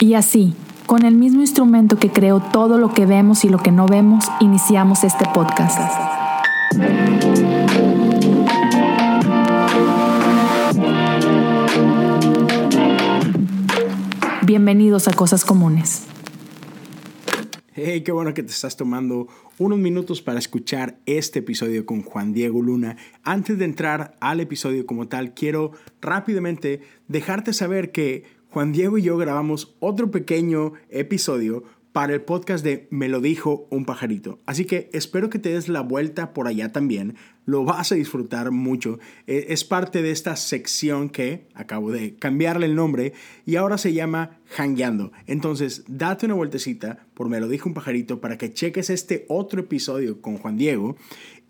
Y así, con el mismo instrumento que creó todo lo que vemos y lo que no vemos, iniciamos este podcast. Bienvenidos a Cosas Comunes. Hey, qué bueno que te estás tomando unos minutos para escuchar este episodio con Juan Diego Luna. Antes de entrar al episodio como tal, quiero rápidamente dejarte saber que Juan Diego y yo grabamos otro pequeño episodio para el podcast de Me lo dijo un pajarito. Así que espero que te des la vuelta por allá también. Lo vas a disfrutar mucho. E, es parte de esta sección que acabo de cambiarle el nombre y ahora se llama Hangueando. Entonces, date una vueltecita por Me lo dijo un pajarito para que cheques este otro episodio con Juan Diego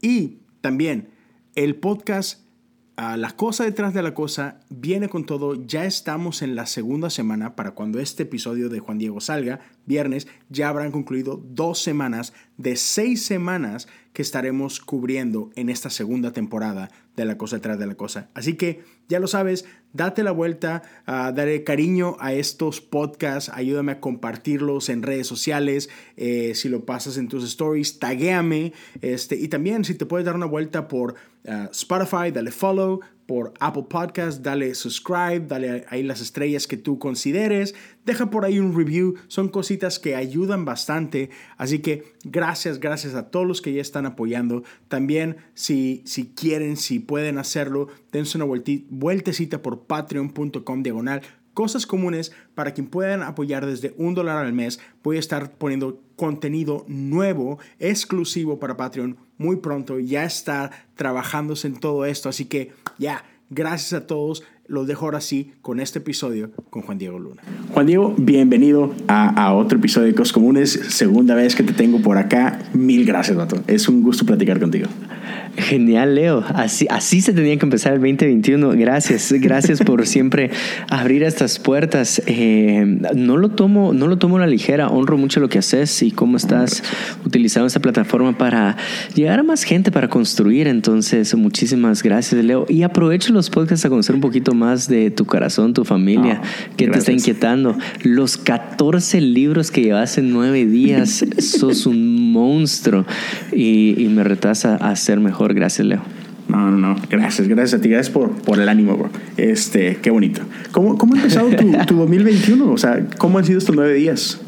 y también el podcast la cosa detrás de la cosa viene con todo. Ya estamos en la segunda semana para cuando este episodio de Juan Diego salga, viernes, ya habrán concluido dos semanas de seis semanas que estaremos cubriendo en esta segunda temporada de La cosa detrás de la cosa. Así que ya lo sabes, date la vuelta, uh, daré cariño a estos podcasts, ayúdame a compartirlos en redes sociales, eh, si lo pasas en tus stories, taguéame, este, y también si te puedes dar una vuelta por uh, Spotify, dale follow, por Apple Podcast, dale subscribe, dale ahí las estrellas que tú consideres, deja por ahí un review, son cositas que ayudan bastante, así que gracias, gracias a todos los que ya están apoyando, también si, si quieren, si pueden hacerlo, dense una vueltecita por patreon.com diagonal cosas comunes para quien puedan apoyar desde un dólar al mes. Voy a estar poniendo contenido nuevo, exclusivo para Patreon muy pronto. Ya está trabajándose en todo esto. Así que ya, gracias a todos. Los dejo ahora sí con este episodio con Juan Diego Luna. Juan Diego, bienvenido a, otro episodio de Cosas Comunes. Segunda vez que te tengo por acá. Mil gracias, Vato. Es un gusto platicar contigo. Genial, Leo. Así, así se tenía que empezar el 2021. Gracias, gracias por siempre abrir estas puertas. Eh, no lo tomo, no lo tomo a la ligera. Honro mucho lo que haces y cómo estás utilizando esta plataforma para llegar a más gente, para construir. Entonces, muchísimas gracias, Leo. Y aprovecho los podcasts a conocer un poquito más de tu corazón, tu familia, que te está inquietando. Los 14 libros que llevas en nueve días, sos un monstruo y, y me retas a hacer mejor. Gracias, Leo. No, no, no. Gracias, gracias a ti. Gracias por, por el ánimo, bro. Este, qué bonito. ¿Cómo, cómo ha empezado tu, tu 2021? O sea, ¿cómo han sido estos nueve días?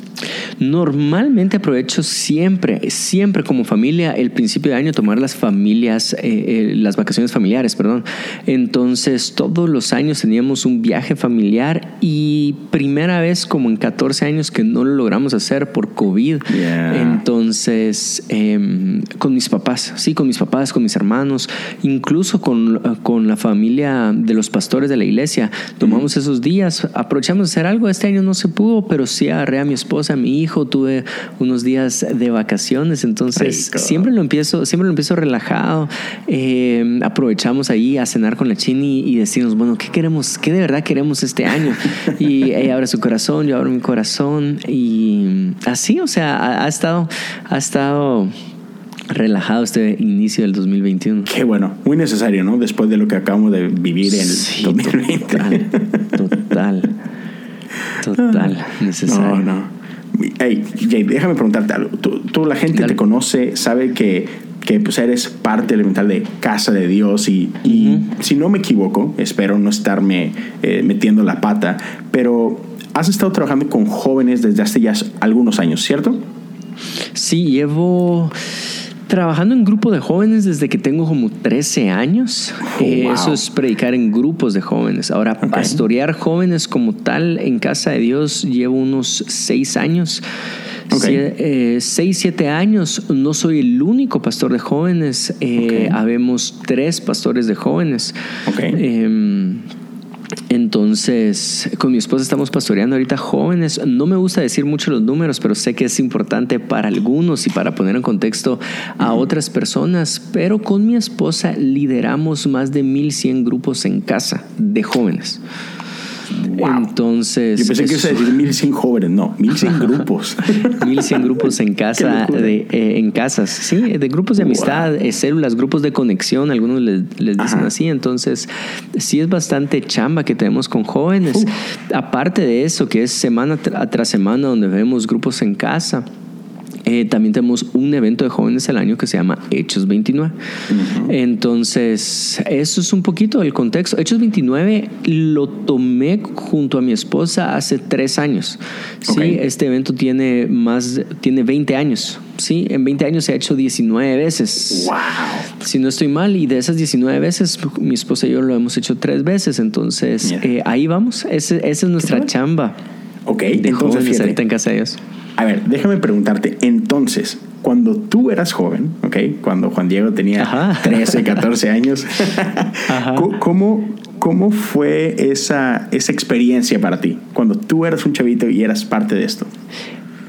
Normalmente aprovecho siempre, siempre como familia, el principio de año tomar las familias, eh, eh, las vacaciones familiares, perdón. Entonces, todos los años teníamos un viaje familiar y primera vez como en 14 años que no lo logramos hacer por COVID. Entonces, em, con mis papás, sí, con mis papás, con mis hermanos, incluso con, con la familia de los pastores de la iglesia, tomamos esos días, aprovechamos de hacer algo. Este año no se pudo, pero sí agarré a mi esposa, a mi hijo tuve unos días de vacaciones, entonces siempre lo empiezo, siempre lo empiezo relajado. Eh, aprovechamos ahí a cenar con la Chini y decimos, bueno, ¿qué queremos? ¿Qué de verdad queremos este año? Y ella abre su corazón, yo abro mi corazón y así, o sea, ha, estado, ha estado relajado este inicio del 2021. Qué bueno, muy necesario, ¿no? Después de lo que acabamos de vivir en el 2020. Total, total, total, necesario. No, no. Hey, Jay, déjame preguntarte algo. Tú, la gente te conoce, sabe que, que pues eres parte elemental de Casa de Dios y, y si no me equivoco, espero no estarme eh, metiendo la pata, pero has estado trabajando con jóvenes desde hace ya algunos años, ¿cierto? Sí, llevo Trabajando en grupo de jóvenes desde que tengo como 13 años. Oh, eh, eso es predicar en grupos de jóvenes. Ahora, pastorear jóvenes como tal en Casa de Dios llevo unos 6 años. 6, 7 eh, años. No soy el único pastor de jóvenes. Eh, habemos tres pastores de jóvenes. Entonces, con mi esposa estamos pastoreando ahorita jóvenes. No me gusta decir mucho los números, pero sé que es importante para algunos y para poner en contexto a otras personas. Pero con mi esposa lideramos más de 1100 grupos en casa de jóvenes. Entonces. Yo pensé que ibas a decir 1100 jóvenes, no, 1100 grupos. 1100 grupos en casa, de, eh, en casas, sí, de grupos de amistad, eh, células, grupos de conexión, algunos les, dicen así. Entonces, sí es bastante chamba que tenemos con jóvenes. Aparte de eso, que es semana tras semana donde vemos grupos en casa. Eh, también tenemos un evento de jóvenes al año que se llama Hechos 29. Entonces, eso es un poquito el contexto. Hechos 29 lo tomé junto a mi esposa hace tres años. Sí, este evento tiene más, tiene 20 años. Sí, en 20 años se ha hecho 19 veces. Wow. Si no estoy mal, y de esas 19 veces, mi esposa y yo lo hemos hecho tres veces. Entonces, eh, ahí vamos. esa es nuestra chamba. Ok, de entonces jóvenes en casa de Dios. A ver, déjame preguntarte, entonces, cuando tú eras joven, ¿ok? Cuando Juan Diego tenía 13, 14 años, ¿cómo, ¿cómo fue esa, esa experiencia para ti? Cuando tú eras un chavito y eras parte de esto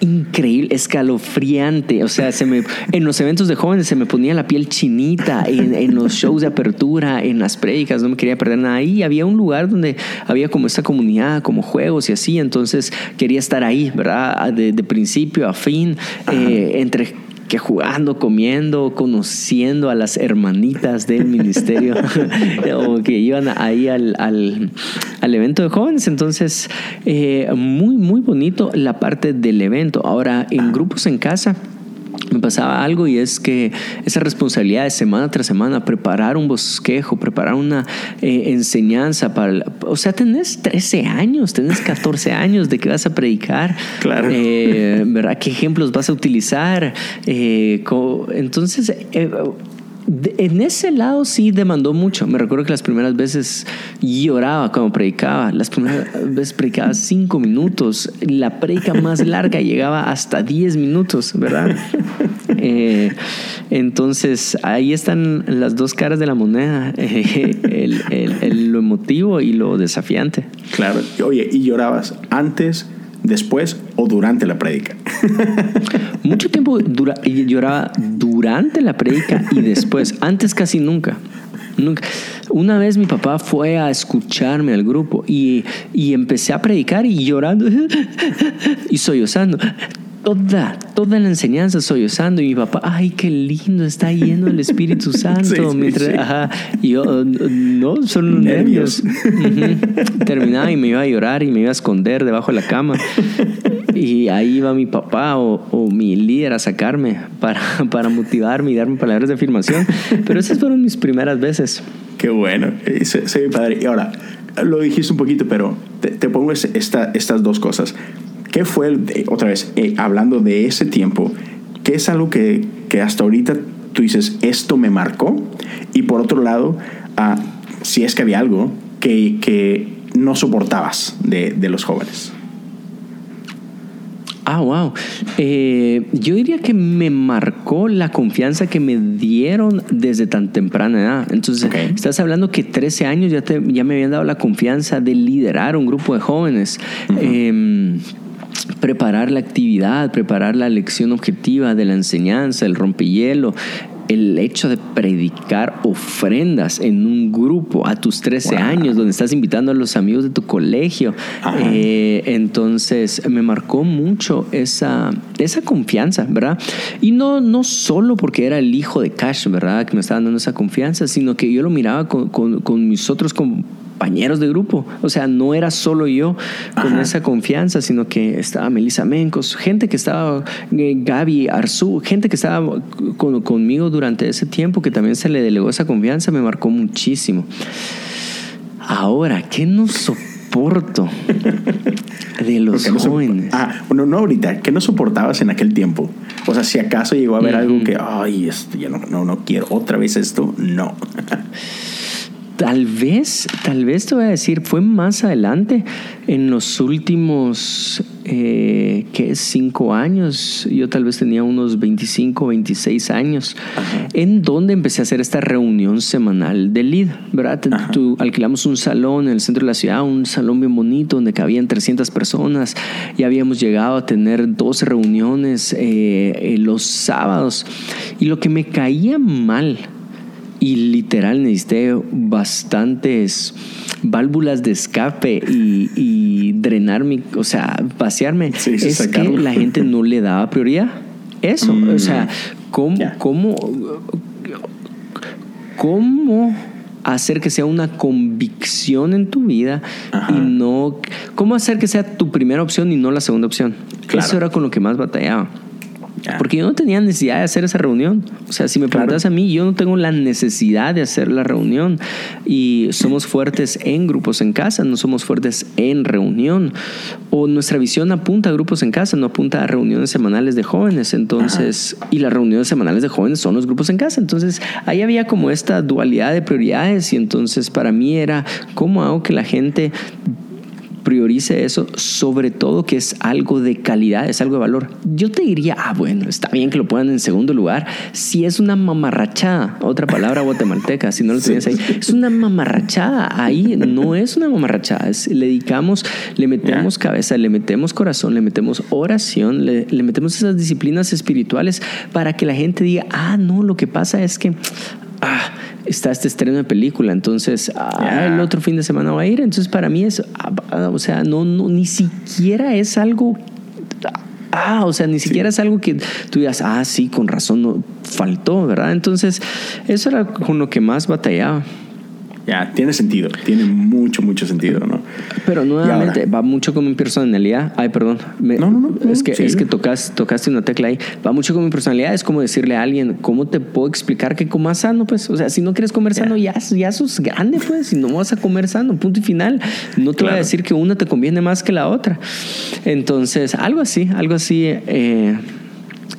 increíble, escalofriante. O sea, se me, en los eventos de jóvenes se me ponía la piel chinita, en, los shows de apertura, en las prédicas, no me quería perder nada. Ahí había un lugar donde había como esta comunidad, como juegos y así, entonces quería estar ahí, ¿verdad? De, principio a fin, eh, entre que jugando, comiendo, conociendo a las hermanitas del ministerio o que iban ahí al, al, evento de jóvenes. Entonces, eh, muy, muy bonito la parte del evento. Ahora, en grupos en casa me pasaba algo y es que esa responsabilidad de semana tras semana, preparar un bosquejo, preparar una eh, enseñanza para... o sea, tenés 13 años, tenés 14 años de que vas a predicar. Claro. Eh, ¿Verdad? ¿Qué ejemplos vas a utilizar? Eh, entonces en ese lado sí demandó mucho. Me recuerdo que las primeras veces lloraba cuando predicaba. Las primeras veces predicaba cinco minutos. La predica más larga llegaba hasta diez minutos, ¿verdad? Eh, entonces ahí están las dos caras de la moneda, lo emotivo y lo desafiante. Claro. Oye, ¿y llorabas antes? Después o durante la prédica. Mucho tiempo dura, lloraba durante la prédica y después, antes casi nunca. Nunca. Una vez mi papá fue a escucharme al grupo y, y empecé a predicar y llorando y sollozando toda, toda la enseñanza sollozando y mi papá, ay, qué lindo, está lleno el Espíritu Santo. y yo, no, son nervios. Terminaba y me iba a llorar y me iba a esconder debajo de la cama. Y ahí iba mi papá o, mi líder a sacarme para, para motivarme y darme palabras de afirmación. Pero esas fueron mis primeras veces. Qué bueno, soy padre. Y ahora, lo dijiste un poquito, pero te, pongo esta, estas dos cosas. ¿Qué fue, otra vez, eh, hablando de ese tiempo, qué es algo que, que, hasta ahorita tú dices, esto me marcó? Y por otro lado, ah, si es que había algo que, que no soportabas de, de, los jóvenes. Ah, wow. Eh, yo diría que me marcó la confianza que me dieron desde tan temprana edad. Entonces, estás hablando que 13 años ya, te, ya me habían dado la confianza de liderar un grupo de jóvenes preparar la actividad, preparar la lección objetiva de la enseñanza, el rompehielo, el hecho de predicar ofrendas en un grupo a tus 13 años, donde estás invitando a los amigos de tu colegio. Eh, entonces me marcó mucho esa, esa confianza, ¿verdad? Y no, no solo porque era el hijo de Cash, ¿verdad? Que me estaba dando esa confianza, sino que yo lo miraba con, con mis otros compañeros compañeros de grupo. O sea, no era solo yo con esa confianza, sino que estaba Melissa Mencos, gente que estaba, eh, Gaby Arzú, gente que estaba conmigo durante ese tiempo que también se le delegó esa confianza, me marcó muchísimo. Ahora, ¿qué no soporto de los jóvenes? ah, bueno, no ahorita, ¿qué no soportabas en aquel tiempo? O sea, si acaso llegó a haber algo que, ay, esto, ya no, no, no quiero otra vez esto, no. Tal vez, tal vez te voy a decir, fue más adelante, en los últimos, eh, ¿qué? Cinco años, yo tal vez tenía unos 25, 26 años, en donde empecé a hacer esta reunión semanal de LID, ¿verdad? alquilamos un salón en el centro de la ciudad, un salón bien bonito, donde cabían 300 personas, y habíamos llegado a tener 12 reuniones eh, los sábados, y lo que me caía mal, y literal necesité bastantes válvulas de escape y, drenar mi, o sea, vaciarme. es que la gente no le daba prioridad. Eso, o sea, mm. ¿cómo, cómo, cómo hacer que sea una convicción en tu vida y no, cómo hacer que sea tu primera opción y no la segunda opción? Eso era con lo que más batallaba. Porque yo no tenía necesidad de hacer esa reunión. O sea, si me preguntas a mí, yo no tengo la necesidad de hacer la reunión. Y somos fuertes en grupos en casa, no somos fuertes en reunión. O nuestra visión apunta a grupos en casa, no apunta a reuniones semanales de jóvenes. Entonces, y las reuniones semanales de jóvenes son los grupos en casa. Entonces, ahí había como esta dualidad de prioridades. Y entonces, para mí era, ¿cómo hago que la gente priorice eso, sobre todo que es algo de calidad, es algo de valor. Yo te diría, ah, bueno, está bien que lo pongan en segundo lugar, si es una mamarrachada, otra palabra guatemalteca, si no lo tenías ahí, es una mamarrachada, ahí no es una mamarrachada, le dedicamos, le metemos cabeza, le metemos corazón, le metemos oración, le, le metemos esas disciplinas espirituales para que la gente diga, ah, no, lo que pasa es que, ah, está este estreno de película, entonces ah, el otro fin de semana va a ir. Entonces para mí es, ah, o sea, no, no, ni siquiera es algo ah, o sea, ni siquiera es algo que tú digas, ah, sí, con razón, no, faltó, ¿verdad? Entonces, eso era con lo que más batallaba. Ya, tiene sentido, tiene mucho, mucho sentido, ¿no? Pero nuevamente va mucho con mi personalidad. Ay, perdón. no, no, no. Es que, es que tocas, tocaste una tecla ahí. Va mucho con mi personalidad. Es como decirle a alguien, ¿cómo te puedo explicar que comas sano? Pues, o sea, si no quieres comer sano, ya, ya sos grande, pues. Si no vas a comer sano, punto y final. No te voy a decir que una te conviene más que la otra. Entonces, algo así, algo así. Eh,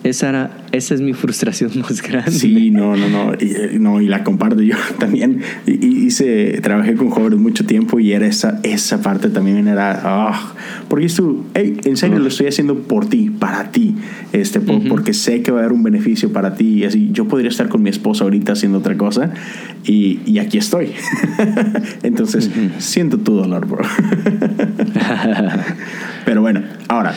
esa, era, esa es mi frustración más grande. Sí, no, no, no. Y, eh, no, y la comparto yo también. Hice, trabajé con jóvenes mucho tiempo y era esa, esa parte también era, ah, porque tú, hey, en serio lo estoy haciendo por ti, para ti, este, porque sé que va a haber un beneficio para ti. Y así, yo podría estar con mi esposa ahorita haciendo otra cosa y, y aquí estoy. Entonces, siento tu dolor, bro. Pero bueno, ahora,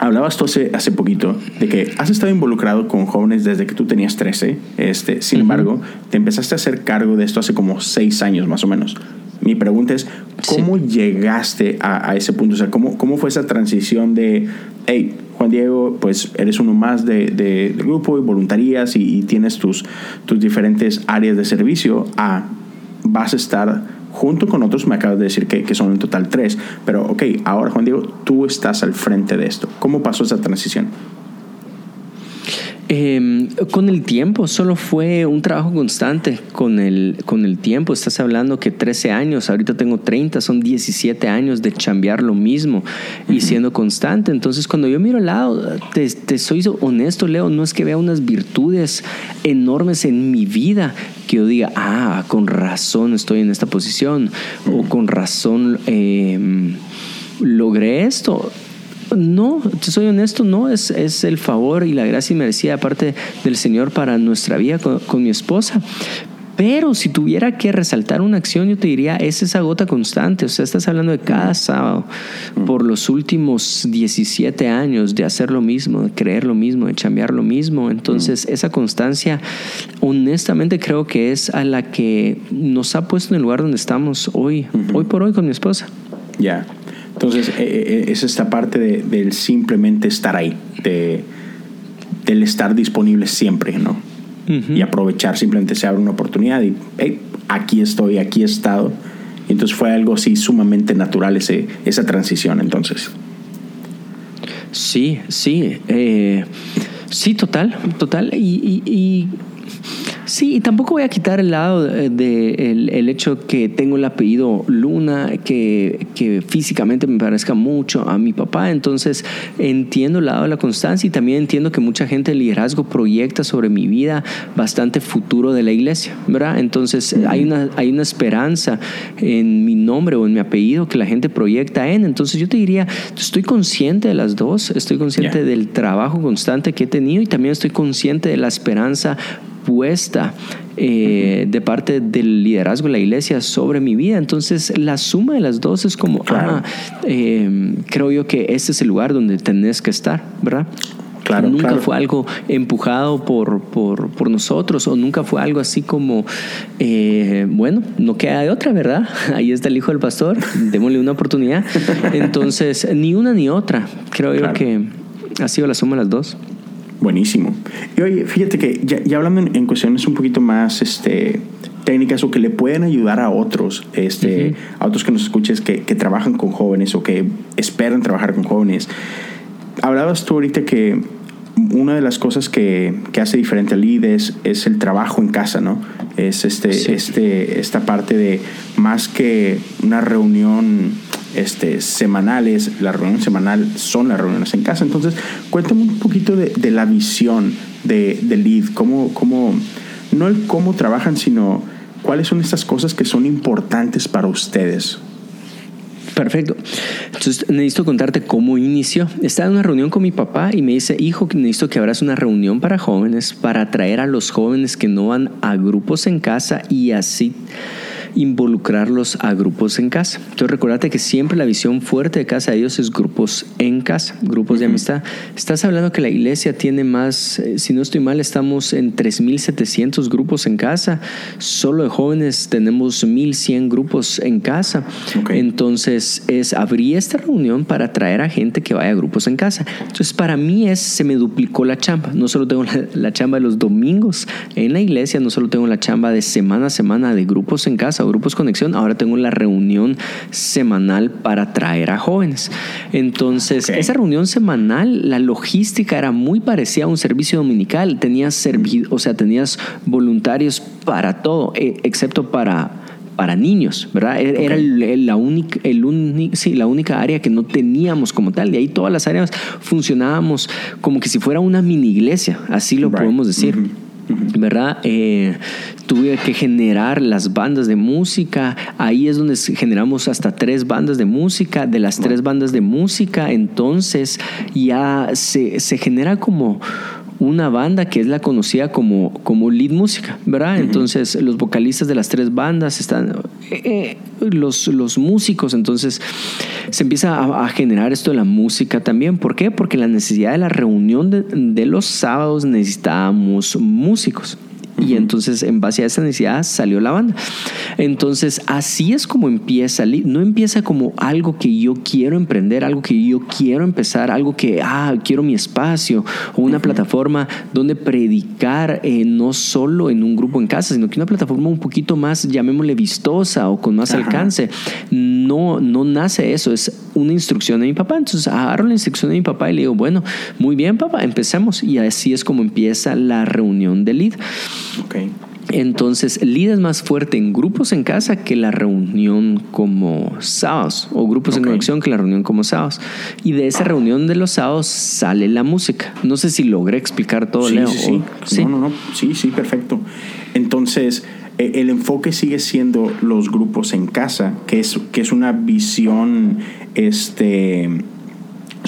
Hablabas tú hace, hace poquito de que has estado involucrado con jóvenes desde que tú tenías 13. Este, sin embargo, te empezaste a hacer cargo de esto hace como 6 años más o menos. Mi pregunta es, ¿cómo llegaste a, ese punto? O sea, ¿cómo, ¿cómo fue esa transición de, hey, Juan Diego, pues eres uno más de, de, grupo y voluntarías y, y, tienes tus, tus diferentes áreas de servicio a vas a estar junto con otros, me acabas de decir que, que, son en total tres, pero ok, ahora Juan Diego, tú estás al frente de esto. ¿Cómo pasó esa transición? Em, con el tiempo, solo fue un trabajo constante. Con el, con el tiempo, estás hablando que 13 años, ahorita tengo 30, son 17 años de chambear lo mismo y siendo constante. Entonces, cuando yo miro al lado, te, te soy honesto, Leo, no es que vea unas virtudes enormes en mi vida que yo diga, ah, con razón estoy en esta posición o con razón em, logré esto no, te soy honesto, no, es, es el favor y la gracia merecida aparte del Señor para nuestra vida con, mi esposa. Pero si tuviera que resaltar una acción, yo te diría, es esa gota constante. O sea, estás hablando de cada sábado por los últimos 17 años de hacer lo mismo, de creer lo mismo, de cambiar lo mismo. Entonces, esa constancia, honestamente creo que es a la que nos ha puesto en el lugar donde estamos hoy, hoy por hoy con mi esposa. Ya. Entonces, eh, eh, es esta parte de, del simplemente estar ahí, de, del estar disponible siempre, ¿no? Y aprovechar, simplemente se abre una oportunidad y, hey, aquí estoy, aquí he estado. Y entonces fue algo así sumamente natural ese, esa transición, entonces. Sí, sí. Eh, sí, total, total. y Sí, y tampoco voy a quitar el lado del de, el, hecho que tengo el apellido Luna, que, que, físicamente me parezca mucho a mi papá. Entonces entiendo el lado de la constancia y también entiendo que mucha gente del liderazgo proyecta sobre mi vida bastante futuro de la iglesia, ¿verdad? Entonces hay una, hay una esperanza en mi nombre o en mi apellido que la gente proyecta en. Entonces yo te diría, estoy consciente de las dos, estoy consciente del trabajo constante que he tenido y también estoy consciente de la esperanza eh, de parte del liderazgo de la iglesia sobre mi vida. Entonces, la suma de las dos es como, ah, em, creo yo que este es el lugar donde tenés que estar, ¿verdad? Claro, nunca claro. fue algo empujado por, por, por, nosotros o nunca fue algo así como, eh, bueno, no queda de otra, ¿verdad? Ahí está el hijo del pastor, démosle una oportunidad. Entonces, ni una ni otra. Creo claro. yo que ha sido la suma de las dos. Buenísimo. Y oye, fíjate que ya, ya hablando en, en, cuestiones un poquito más este, técnicas o que le pueden ayudar a otros, este, uh -huh. a otros que nos escuches que, que trabajan con jóvenes o que esperan trabajar con jóvenes. Hablabas tú ahorita que una de las cosas que, que hace diferente al lead es, es, el trabajo en casa, ¿no? Es este, sí. este, esta parte de más que una reunión este, semanales, la reunión semanal son las reuniones en casa. Entonces, cuéntame un poquito de, de la visión de, de lead, cómo, cómo, no el cómo trabajan, sino cuáles son estas cosas que son importantes para ustedes. Perfecto. Entonces necesito contarte cómo inició. Estaba en una reunión con mi papá y me dice, hijo, necesito que abras una reunión para jóvenes para atraer a los jóvenes que no van a grupos en casa y así involucrarlos a grupos en casa. Entonces recuérdate que siempre la visión fuerte de Casa de Dios es grupos en casa, grupos de amistad. Estás hablando que la iglesia tiene más, eh, si no estoy mal, estamos en 3.700 grupos en casa. Solo de jóvenes tenemos 1.100 grupos en casa. Okay. Entonces es abrir esta reunión para traer a gente que vaya a grupos en casa. Entonces para mí es, se me duplicó la chamba. No solo tengo la, la chamba de los domingos en la iglesia, no solo tengo la chamba de semana a semana de grupos en casa Grupos Conexión, ahora tengo la reunión semanal para traer a jóvenes. Entonces, okay. esa reunión semanal, la logística era muy parecida a un servicio dominical. Tenías, servi o sea, tenías voluntarios para todo, eh, excepto para para niños, ¿verdad? Era okay. el, la, única, el sí, la única área que no teníamos como tal. De ahí todas las áreas funcionábamos como que si fuera una mini iglesia, así lo right. podemos decir. ¿Verdad? Eh, tuve que generar las bandas de música, ahí es donde generamos hasta tres bandas de música, de las tres bandas de música, entonces ya se, se genera como una banda que es la conocida como, como lead música, ¿verdad? Uh -huh. Entonces los vocalistas de las tres bandas están, eh, los, los músicos, entonces se empieza a, a, generar esto de la música también. ¿Por qué? Porque la necesidad de la reunión de, de los sábados necesitábamos músicos. Y entonces en base a esa necesidad salió la banda. Entonces así es como empieza. No empieza como algo que yo quiero emprender, algo que yo quiero empezar, algo que, ah, quiero mi espacio o una uh -huh. plataforma donde predicar eh, no solo en un grupo en casa, sino que una plataforma un poquito más, llamémosle vistosa o con más Ajá. alcance. No, no nace eso, es una instrucción de mi papá. Entonces agarro la instrucción de mi papá y le digo, bueno, muy bien papá, empecemos. Y así es como empieza la reunión de lead. Okay. Entonces, es más fuerte en grupos en casa que la reunión como sábados, o grupos okay. en conexión que la reunión como sábados. Y de esa reunión de los sábados sale la música. No sé si logré explicar todo, sí, Leo. Sí, sí. O, sí. No, no, no. Sí, sí, perfecto. Entonces, eh, el enfoque sigue siendo los grupos en casa, que es, que es una visión, este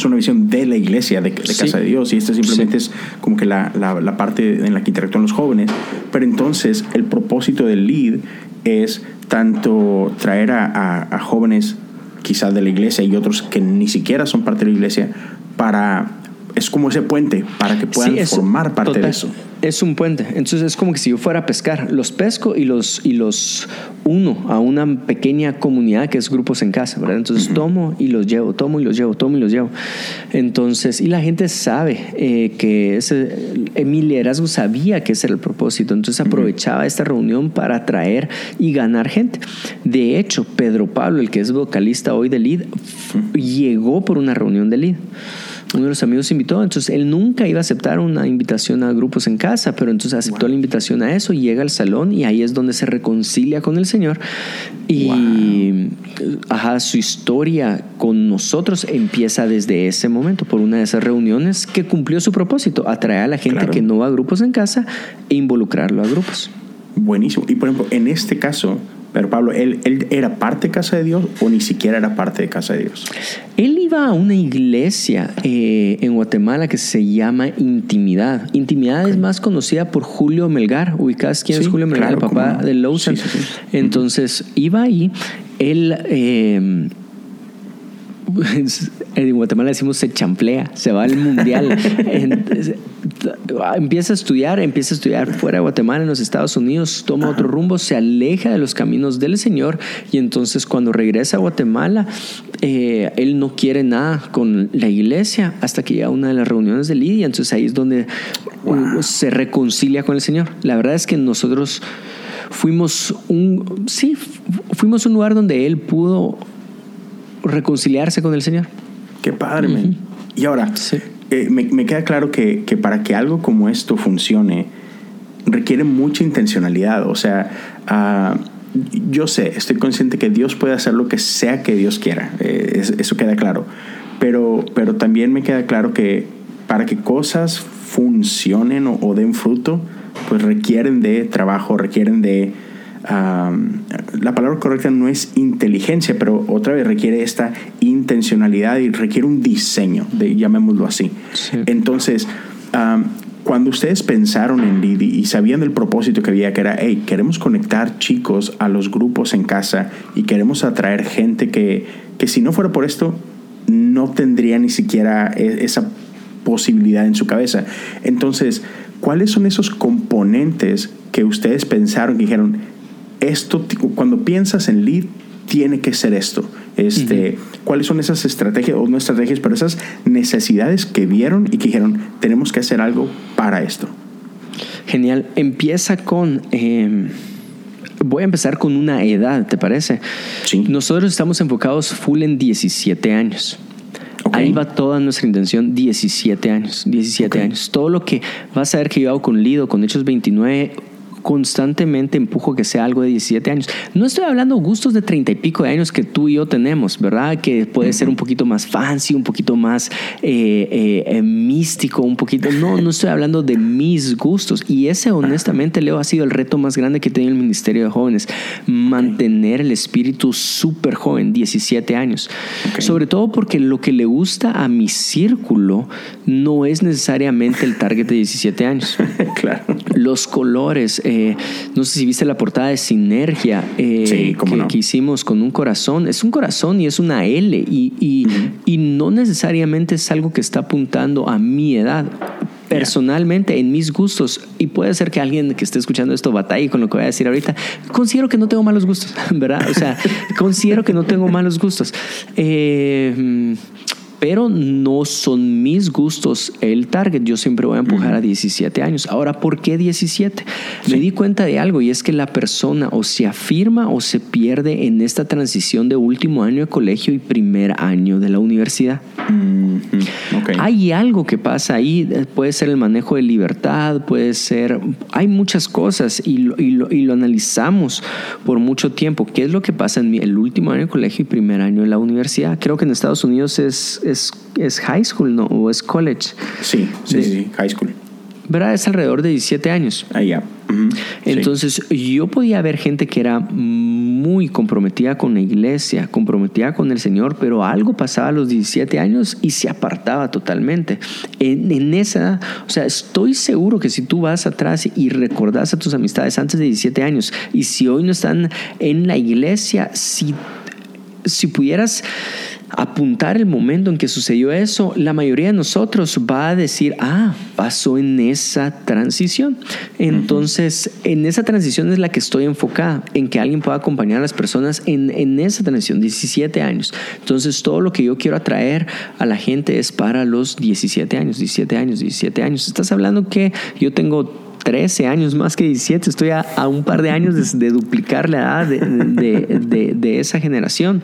es una visión de la iglesia, de, de sí. Casa de Dios, y esta simplemente sí. es como que la, la, la, parte en la que interactúan los jóvenes. Pero entonces el propósito del lead es tanto traer a, a, a jóvenes quizás de la iglesia y otros que ni siquiera son parte de la iglesia para es como ese puente para que puedan sí, formar parte total, de eso. Es un puente. Entonces es como que si yo fuera a pescar, los pesco y los, y los uno a una pequeña comunidad que es grupos en casa, ¿verdad? Entonces uh -huh. tomo y los llevo, tomo y los llevo, tomo y los llevo. Entonces, y la gente sabe eh, que ese, eh, mi liderazgo sabía que ese era el propósito. Entonces aprovechaba uh -huh. esta reunión para atraer y ganar gente. De hecho, Pedro Pablo, el que es vocalista hoy de Lead, uh -huh. llegó por una reunión de Lead uno de los amigos invitó, entonces él nunca iba a aceptar una invitación a grupos en casa, pero entonces aceptó wow. la invitación a eso, llega al salón y ahí es donde se reconcilia con el Señor y wow. ajá, su historia con nosotros empieza desde ese momento, por una de esas reuniones que cumplió su propósito, atraer a la gente claro. que no va a grupos en casa e involucrarlo a grupos. Buenísimo. Y por ejemplo, en este caso, pero Pablo, ¿él, ¿él, era parte de Casa de Dios o ni siquiera era parte de Casa de Dios? Él iba a una iglesia eh, en Guatemala que se llama Intimidad. Intimidad okay. es más conocida por Julio Melgar. ¿Ubicás quién sí, es Julio Melgar? Claro, el papá no. de Lowson. Sí, sí, Entonces, iba ahí. Él... Eh, en Guatemala decimos se champlea, se va al mundial. empieza a estudiar, empieza a estudiar fuera de Guatemala, en los Estados Unidos, toma otro rumbo, se aleja de los caminos del Señor y entonces cuando regresa a Guatemala, eh, él no quiere nada con la iglesia hasta que llega a una de las reuniones de Lidia, entonces ahí es donde uh, se reconcilia con el Señor. La verdad es que nosotros fuimos un, sí, fuimos un lugar donde él pudo reconciliarse con el Señor. Qué padre, Y ahora, eh, me, queda claro que, para que algo como esto funcione, requiere mucha intencionalidad. O sea, ah, yo sé, estoy consciente que Dios puede hacer lo que sea que Dios quiera. Eh, eso queda claro. Pero, pero también me queda claro que para que cosas funcionen o den fruto, pues requieren de trabajo, requieren de la palabra correcta no es inteligencia, pero otra vez requiere esta intencionalidad y requiere un diseño, de, llamémoslo así. Entonces, cuando ustedes pensaron en Lidi y sabían del propósito que había, que era, hey, queremos conectar chicos a los grupos en casa y queremos atraer gente que, que si no fuera por esto, no tendría ni siquiera e, esa posibilidad en su cabeza. Entonces, ¿cuáles son esos componentes que ustedes pensaron que dijeron, esto, cuando piensas en lead, tiene que ser esto. Este, ¿Cuáles son esas estrategias, o no estrategias, pero esas necesidades que vieron y que dijeron, tenemos que hacer algo para esto? Genial. Empieza con... Em, voy a empezar con una edad, ¿te parece? Sí. Nosotros estamos enfocados full en 17 años. Ahí va toda nuestra intención, 17 años, 17 años. Todo lo que vas a ver que yo hago con Lido, con Hechos 29, constantemente empujo que sea algo de 17 años. No estoy hablando gustos de 30 y pico de años que tú y yo tenemos, ¿verdad? Que puede ser un poquito más fancy, un poquito más eh, eh, eh, místico, un poquito... No, no estoy hablando de mis gustos. Y ese, honestamente, Leo, ha sido el reto más grande que tiene el Ministerio de Jóvenes. Mantener el espíritu súper joven, 17 años. Sobre todo porque lo que le gusta a mi círculo no es necesariamente el target de 17 años. claro. Los colores, eh, no sé si viste la portada de Sinergia eh, que, hicimos con un corazón. Es un corazón y es una L y, y, no necesariamente es algo que está apuntando a mi edad personalmente, en mis gustos, y puede ser que alguien que esté escuchando esto batalle con lo que voy a decir ahorita, considero que no tengo malos gustos, ¿verdad? O sea, considero que no tengo malos gustos. Eh, pero no son mis gustos el target. Yo siempre voy a empujar a 17 años. Ahora, ¿por qué 17? Me di cuenta de algo y es que la persona o se afirma o se pierde en esta transición de último año de colegio y primer año de la universidad. Hay algo que pasa ahí, eh, puede ser el manejo de libertad, puede ser, hay muchas cosas y lo, y lo, y lo analizamos por mucho tiempo. ¿Qué es lo que pasa en el último año de colegio y primer año de la universidad? Creo que en Estados Unidos es es, es high school, ¿no? O es college. Sí, sí, sí, high school. ¿Verdad? Es alrededor de 17 años. Ah, ya. Entonces, yo podía ver gente que era muy comprometida con la iglesia, comprometida con el Señor, pero algo pasaba a los 17 años y se apartaba totalmente. En, en esa, o sea, estoy seguro que si tú vas atrás y recordás a tus amistades antes de 17 años y si hoy no están en la iglesia, si, si pudieras apuntar el momento en que sucedió eso, la mayoría de nosotros va a decir, ah, pasó en esa transición. Entonces, en esa transición es la que estoy enfocada, en que alguien pueda acompañar a las personas en, en esa transición, 17 años. Entonces, todo lo que yo quiero atraer a la gente es para los 17 años, 17 años, 17 años. Estás hablando que yo tengo 13 años más que 17, estoy a, un par de años de, duplicar la edad de, esa generación.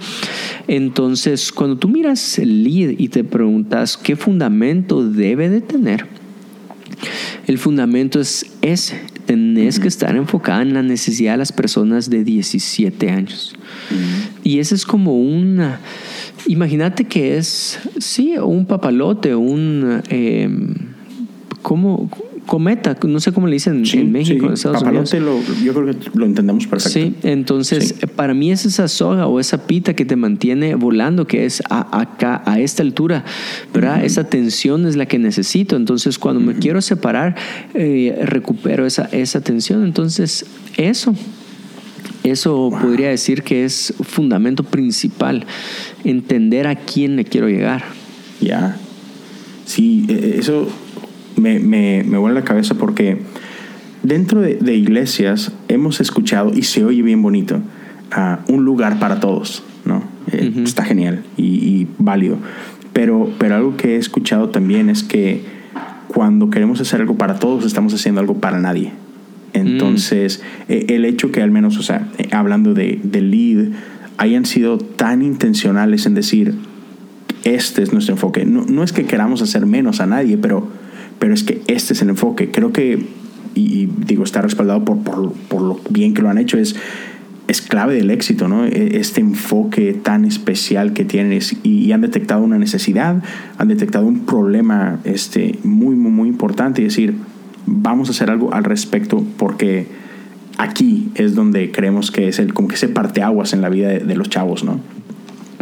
Entonces, cuando tú miras el lead y te preguntas qué fundamento debe de tener, el fundamento es ese. Tenés que estar enfocada en la necesidad de las personas de 17 años. Y ese es como una... Imagínate que es, sí, un papalote, un... Eh, ¿cómo, cometa, no sé cómo le dicen en México, en Estados Unidos. yo creo que lo entendemos perfecto. Sí, entonces para mí es esa soga o esa pita que te mantiene volando, que es a, acá, a esta altura, ¿verdad? Esa tensión es la que necesito. Entonces cuando me quiero separar, eh, recupero esa, esa tensión. Entonces eso. Eso podría decir que es fundamento principal entender a quién le quiero llegar. Ya. Sí, e, e, eso me, me, me vuelve la cabeza porque dentro de, iglesias hemos escuchado, y se oye bien bonito, un lugar para todos, ¿no? Eh, está genial y, válido. Pero, pero algo que he escuchado también es que cuando queremos hacer algo para todos, estamos haciendo algo para nadie. Entonces, mm. e, el hecho que al menos, o sea, eh, hablando de, de lead, hayan sido tan intencionales en decir, este es nuestro enfoque. No, no, es que queramos hacer menos a nadie, pero, pero es que este es el enfoque. Creo que, y, digo, está respaldado por, por, por, lo bien que lo han hecho, es, es clave del éxito, ¿no? E, este enfoque tan especial que tienes y, han detectado una necesidad, han detectado un problema este, muy, muy, muy importante y decir, vamos a hacer algo al respecto porque aquí es donde creemos que es el como que se parte aguas en la vida de los chavos, ¿no?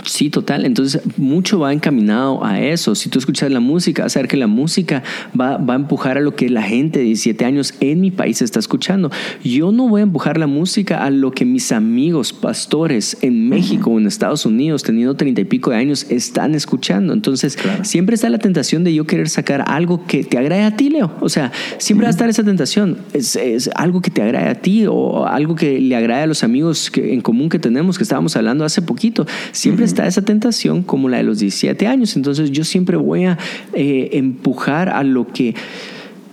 Sí, total. Entonces, mucho va encaminado a eso. Si tú escuchas la música, vas a ver que la música va, va, a empujar a lo que la gente de 17 años en mi país está escuchando. Yo no voy a empujar la música a lo que mis amigos pastores en México o en Estados Unidos, teniendo treinta y pico de años, están escuchando. Entonces, siempre está la tentación de yo querer sacar algo que te agrade a ti, Leo. O sea, siempre va a estar esa tentación. Es, es, algo que te agrade a ti o algo que le agrade a los amigos que, en común que tenemos, que estábamos hablando hace poquito. Siempre está esa tentación como la de los 17 años. Entonces yo siempre voy a eh, empujar a lo que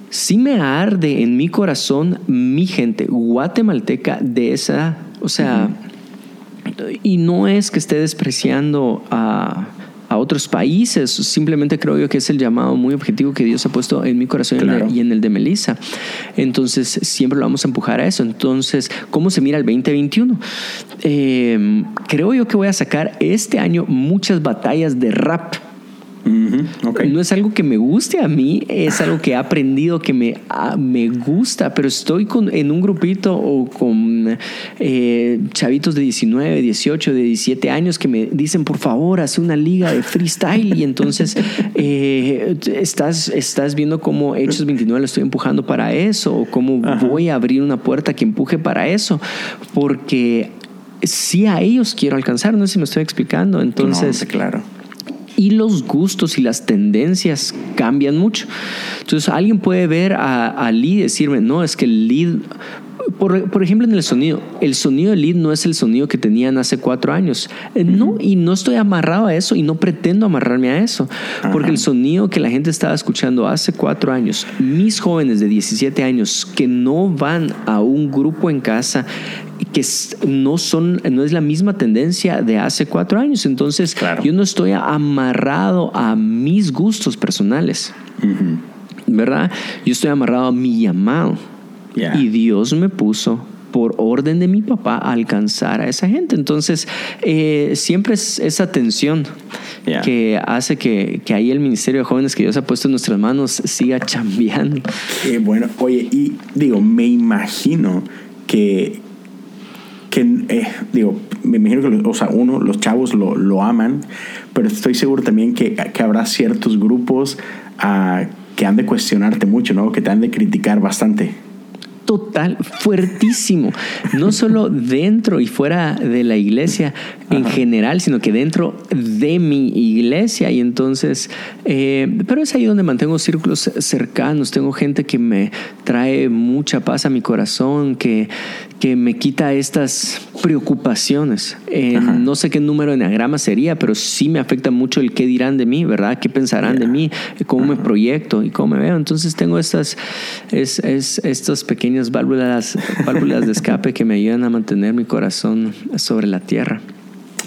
sí me arde en mi corazón mi gente guatemalteca de esa, o sea, y no es que esté despreciando a a otros países. Simplemente creo yo que es el llamado muy objetivo que Dios ha puesto en mi corazón y en el de Melissa. Entonces, siempre lo vamos a empujar a eso. Entonces, ¿cómo se mira el 2021? Eh, creo yo que voy a sacar este año muchas batallas de rap no es algo que me guste a mí, es algo que he aprendido que me, ah, me gusta, pero estoy con, en un grupito o con eh, chavitos de 19, 18, de 17 años que me dicen, por favor, haz una liga de freestyle y entonces eh, estás, estás viendo cómo Hechos 29 lo estoy empujando para eso o cómo voy a abrir una puerta que empuje para eso, porque si a ellos quiero alcanzar, no sé si me estoy explicando, entonces... claro y los gustos y las tendencias cambian mucho. Entonces alguien puede ver a, a Lee y decirme, no, es que el lead por, por, ejemplo, en el sonido, el sonido de lead no es el sonido que tenían hace cuatro años. Eh, no, y no estoy amarrado a eso y no pretendo amarrarme a eso, porque el sonido que la gente estaba escuchando hace cuatro años, mis jóvenes de 17 años que no van a un grupo en casa, que no son, no es la misma tendencia de hace cuatro años. Entonces, yo no estoy amarrado a mis gustos personales. ¿Verdad? Yo estoy amarrado a mi llamado. Y Dios me puso por orden de mi papá a alcanzar a esa gente. Entonces, eh, siempre es esa tensión que hace que, que, ahí el Ministerio de Jóvenes que Dios ha puesto en nuestras manos siga chambeando. bueno, oye, y digo, me imagino que, que eh, digo, me imagino que, o sea, uno, los chavos lo, lo aman, pero estoy seguro también que, que habrá ciertos grupos uh, que han de cuestionarte mucho, ¿no? Que te han de criticar bastante total, fuertísimo, no solo dentro y fuera de la iglesia en general, sino que dentro de mi iglesia. Y entonces, eh, pero es ahí donde mantengo círculos cercanos, tengo gente que me trae mucha paz a mi corazón, que, que me quita estas preocupaciones. Eh, no sé qué número de enagrama sería, pero sí me afecta mucho el qué dirán de mí, ¿verdad? ¿Qué pensarán de mí? ¿Cómo me proyecto y cómo me veo? Entonces tengo estas, es, es, estas pequeñas válvulas, válvulas de escape que me ayudan a mantener mi corazón sobre la tierra.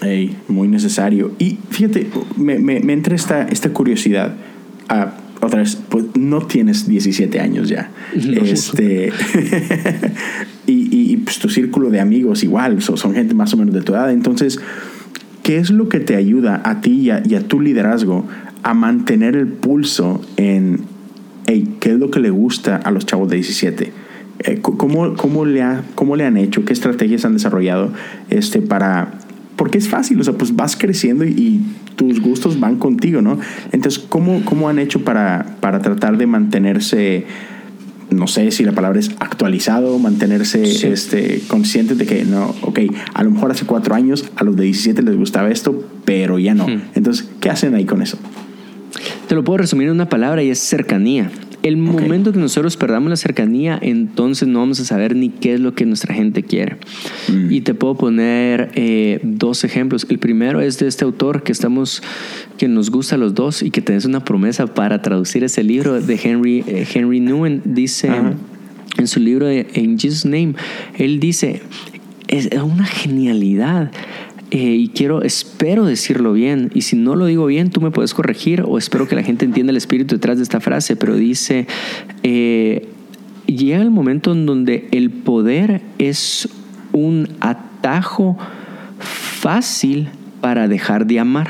Hey, muy necesario. Y fíjate, me, me, me entra esta, esta curiosidad. Ah, otra vez, pues no tienes 17 años ya. Este, y, y, pues tu círculo de amigos igual, son, gente más o menos de tu edad. Entonces, ¿qué es lo que te ayuda a ti y a, y a tu liderazgo a mantener el pulso en, hey, ¿qué es lo que le gusta a los chavos de 17? Eh, ¿Cómo, cómo, le ha, ¿Cómo le han hecho? ¿Qué estrategias han desarrollado este, para... Porque es fácil, o sea, pues vas creciendo y, tus gustos van contigo, ¿no? Entonces, ¿cómo, cómo han hecho para, para tratar de mantenerse no sé si la palabra es actualizado, mantenerse este, consciente de que no, ok, a lo mejor hace cuatro años a los de 17 les gustaba esto, pero ya no. Entonces, ¿qué hacen ahí con eso? Te lo puedo resumir en una palabra y es cercanía. El momento que nosotros perdamos la cercanía, entonces no vamos a saber ni qué es lo que nuestra gente quiere. Mm. Y te puedo poner eh, dos ejemplos. El primero es de este autor que estamos, que nos gusta a los dos y que tenés una promesa para traducir ese libro de Henry, eh, Henry Newen. Dice en su libro de In Jesus' Name, él dice, es una genialidad eh, y quiero, espero decirlo bien, y si no lo digo bien, tú me puedes corregir o espero que la gente entienda el espíritu detrás de esta frase, pero dice, eh, llega el momento en donde el poder es un atajo fácil para dejar de amar.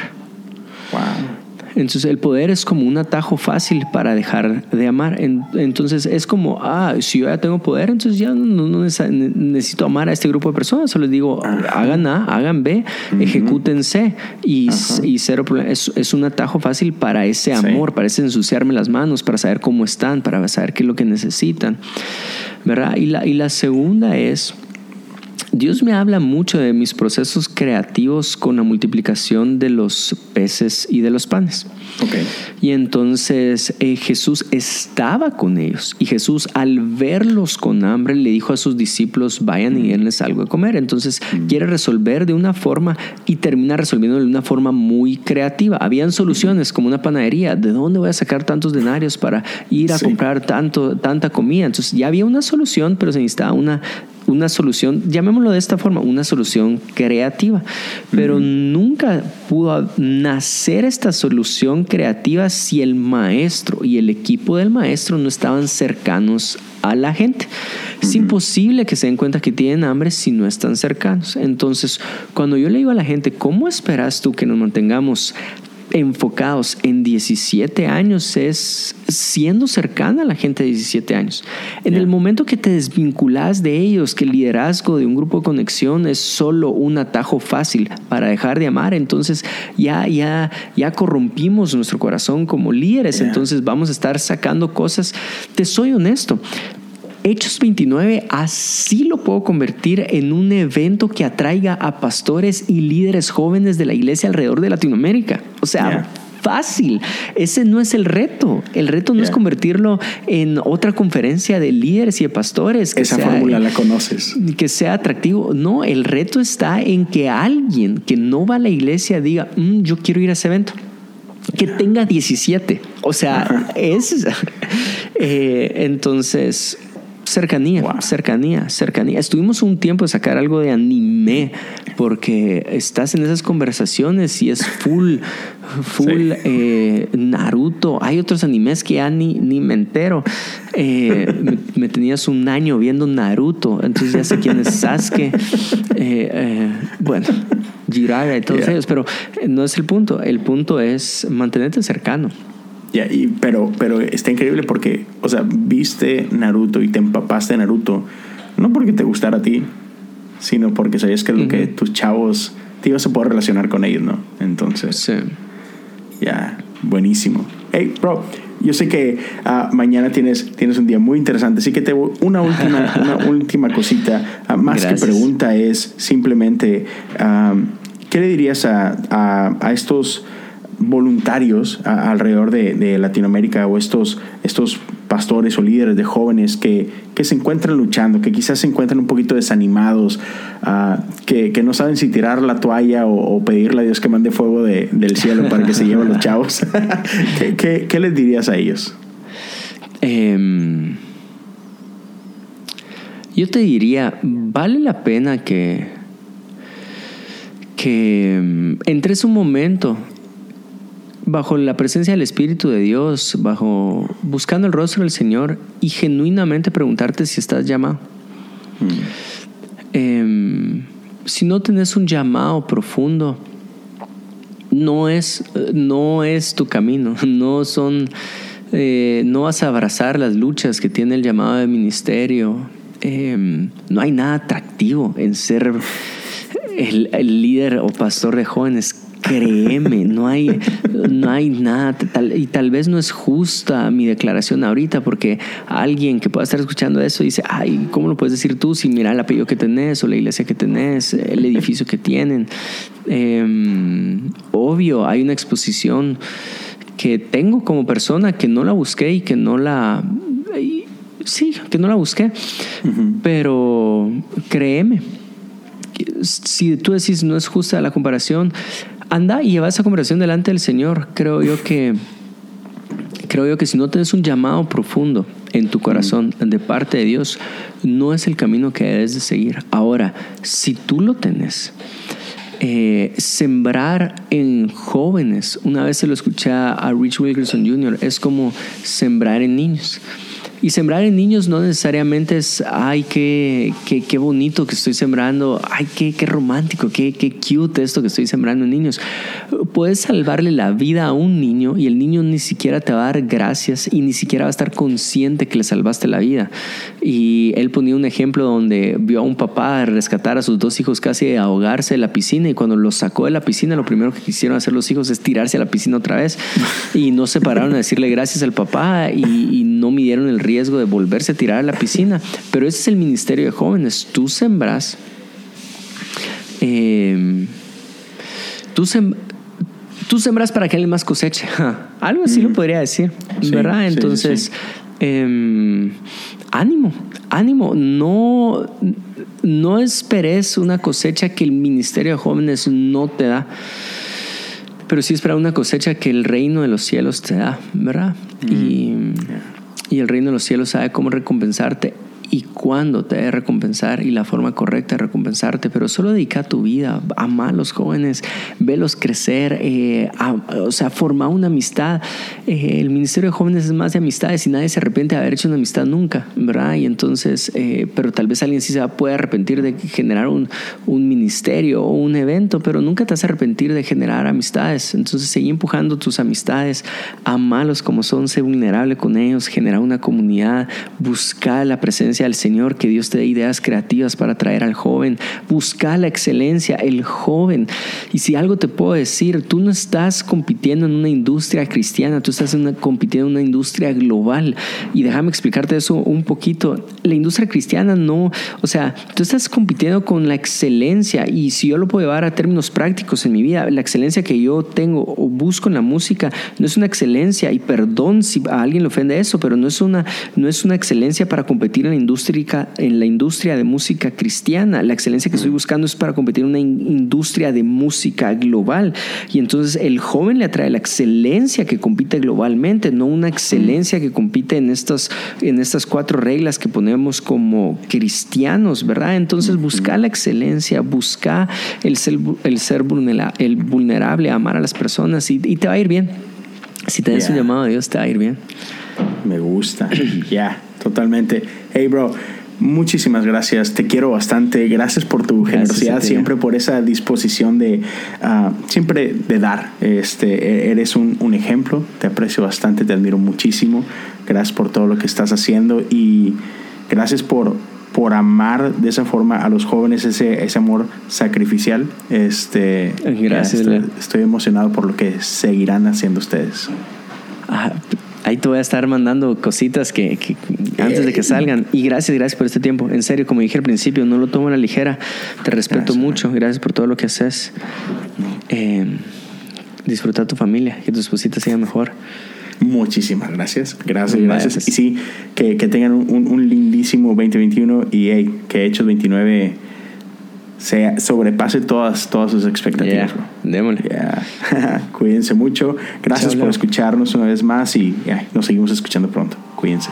Wow. Entonces el poder es como un atajo fácil para dejar de amar. Entonces es como, ah, si yo ya tengo poder, entonces ya no, necesito amar a este grupo de personas. Solo les digo, hagan A, hagan B, ejecútense y, y cero problema. Es, un atajo fácil para ese amor, para ese ensuciarme las manos, para saber cómo están, para saber qué es lo que necesitan. ¿Verdad? Y la, y la segunda es Dios me habla mucho de mis procesos creativos con la multiplicación de los peces y de los panes. Y entonces eh, Jesús estaba con ellos y Jesús al verlos con hambre le dijo a sus discípulos, vayan y denles algo de comer. Entonces mm. quiere resolver de una forma y termina resolviendo de una forma muy creativa. Habían soluciones como una panadería. ¿De dónde voy a sacar tantos denarios para ir a comprar tanto, tanta comida? Entonces ya había una solución, pero se necesitaba una una solución, llamémoslo de esta forma, una solución creativa. Pero nunca pudo nacer esta solución creativa si el maestro y el equipo del maestro no estaban cercanos a la gente. Es imposible que se den cuenta que tienen hambre si no están cercanos. Entonces, cuando yo le digo a la gente, ¿cómo esperas tú que nos mantengamos enfocados en 17 años es siendo cercana a la gente de 17 años. En el momento que te desvinculas de ellos, que el liderazgo de un grupo de conexión es solo un atajo fácil para dejar de amar, entonces ya, ya, ya corrompimos nuestro corazón como líderes, entonces vamos a estar sacando cosas. Te soy honesto, Hechos 29 así lo puedo convertir en un evento que atraiga a pastores y líderes jóvenes de la iglesia alrededor de Latinoamérica. O sea, fácil. Ese no es el reto. El reto no es convertirlo en otra conferencia de líderes y de pastores. Que Esa fórmula la conoces. Que sea atractivo. No, el reto está en que alguien que no va a la iglesia diga, mm, yo quiero ir a ese evento que tenga 17. O sea, es... Eh, entonces, Cercanía, cercanía, cercanía. Estuvimos un tiempo de sacar algo de anime porque estás en esas conversaciones y es full, full eh, Naruto. Hay otros animes que ya ni, ni me entero. Eh, me, tenías un año viendo Naruto, entonces ya sé quién es Sasuke. Eh, bueno, Jiraiya y todos ellos, pero no es el punto. El punto es mantenerte cercano y, pero, pero está increíble porque, o sea, viste Naruto y te empapaste de Naruto, no porque te gustara a ti, sino porque sabías que lo que tus chavos te ibas a poder relacionar con ellos, ¿no? Entonces, sí. ya, buenísimo. Hey, bro, yo sé que ah, mañana tienes, tienes un día muy interesante, así que te una última, una última cosita, ah, más que pregunta es simplemente, ah, ¿qué le dirías a, a, a estos voluntarios alrededor de, Latinoamérica o estos, estos pastores o líderes de jóvenes que, que, se encuentran luchando, que quizás se encuentran un poquito desanimados, ah, que, que, no saben si tirar la toalla o, pedirle a Dios que mande fuego del cielo para que se lleven los chavos. ¿Qué, qué, les dirías a ellos? Em, yo te diría, vale la pena que, que em, entres un momento bajo la presencia del Espíritu de Dios, bajo buscando el rostro del Señor y genuinamente preguntarte si estás llamado. Em, si no tenés un llamado profundo, no es, no es tu camino, no son, eh, no vas a abrazar las luchas que tiene el llamado de ministerio. Em, no hay nada atractivo en ser el líder o pastor de jóvenes créeme, no hay, no hay nada. y tal vez no es justa mi declaración ahorita, porque alguien que pueda estar escuchando eso dice, ay, ¿cómo lo puedes decir tú si mira el apellido que tenés o la iglesia que tenés, el edificio que tienen? Em, obvio, hay una exposición que tengo como persona que no la busqué y que no la... Sí, que no la busqué, pero créeme, si tú decís no es justa la comparación, anda y lleva esa comparación delante del Señor. Creo yo que creo yo que si no tienes un llamado profundo en tu corazón de parte de Dios, no es el camino que debes de seguir. Ahora, si tú lo tienes, eh, sembrar en jóvenes, una vez se lo escuché a Rich Wilkerson Jr., es como sembrar en niños. Y sembrar en niños no necesariamente es, ay, qué, qué, qué bonito que estoy sembrando, ay, qué, qué romántico, qué, qué cute esto que estoy sembrando en niños. Puedes salvarle la vida a un niño y el niño ni siquiera te va a dar gracias y ni siquiera va a estar consciente que le salvaste la vida. Y él ponía un ejemplo donde vio a un papá rescatar a sus dos hijos casi de ahogarse de la piscina y cuando los sacó de la piscina lo primero que quisieron hacer los hijos es tirarse a la piscina otra vez y no se pararon a decirle gracias al papá y, y no midieron el riesgo riesgo de volverse a tirar a la piscina. Pero ese es el ministerio de jóvenes. Tú sembras. Eh, tú, tú sembras para que alguien más coseche. algo así lo podría decir. ¿Verdad? Entonces, em, ánimo, ánimo. No, no esperes una cosecha que el ministerio de jóvenes no te da pero sí espera una cosecha que el reino de los cielos te da, ¿verdad? Y y el reino de los cielos sabe cómo recompensarte y cuándo te debe recompensar y la forma correcta de recompensarte, pero solo dedica tu vida, ama a los jóvenes, velos crecer, eh, o sea, forma una amistad. Eh, el Ministerio de Jóvenes es más de amistades y nadie se arrepiente de haber hecho una amistad nunca, ¿verdad? Y entonces, eh, pero tal vez alguien sí se puede arrepentir de generar un, un ministerio o un evento, pero nunca te vas a arrepentir de generar amistades. Entonces, seguí empujando tus amistades, amalos como son, sé vulnerable con ellos, generar una comunidad, buscar la presencia al Señor, que Dios te dé ideas creativas para traer al joven. Busca la excelencia, el joven. Y si algo te puedo decir, tú no estás compitiendo en una industria cristiana, tú estás compitiendo en una industria global. Y déjame explicarte eso un poquito. La industria cristiana no, o sea, tú estás compitiendo con la excelencia. Y si yo lo puedo llevar a términos prácticos en mi vida, la excelencia que yo tengo o busco en la música no es una excelencia. Y perdón si a alguien le ofende eso, pero no es una, no es una excelencia para competir en la industria en la industria de música cristiana. La excelencia que estoy buscando es para competir en una industria de música global. Y entonces el joven le atrae la excelencia que compite globalmente, no una excelencia que compite en estas, en estas cuatro reglas que ponemos como cristianos, ¿verdad? Entonces busca la excelencia, busca el ser, el ser vulnerable, el vulnerable, amar a las personas y, te va a ir bien. Si te das un llamado a Dios, te va a ir bien. Me gusta. Ya, totalmente. Hey, bro. Muchísimas gracias, te quiero bastante. Gracias por tu generosidad, siempre por esa disposición de ah, siempre de dar. Este, e-, eres un, un, ejemplo, te aprecio bastante, te admiro muchísimo. Gracias por todo lo que estás haciendo y gracias por, por amar de esa forma a los jóvenes, ese, ese amor sacrificial. Este, gracias. Estoy, estoy, emocionado por lo que seguirán haciendo ustedes. Ah, ahí te voy a estar mandando cositas que, antes de que salgan. Y gracias, gracias por este tiempo. En serio, como dije al principio, no lo tomo a la ligera. Te respeto mucho. Gracias por todo lo que haces. Eh, disfruta tu familia, que tu esposita sea mejor. Muchísimas gracias. Gracias, gracias. Y sí, que, tengan un, lindísimo 2021 y hey, que Hechos 29 se sobrepase todas, todas sus expectativas. Cuídense mucho. Gracias por escucharnos una vez más y nos seguimos escuchando pronto. Cuídense.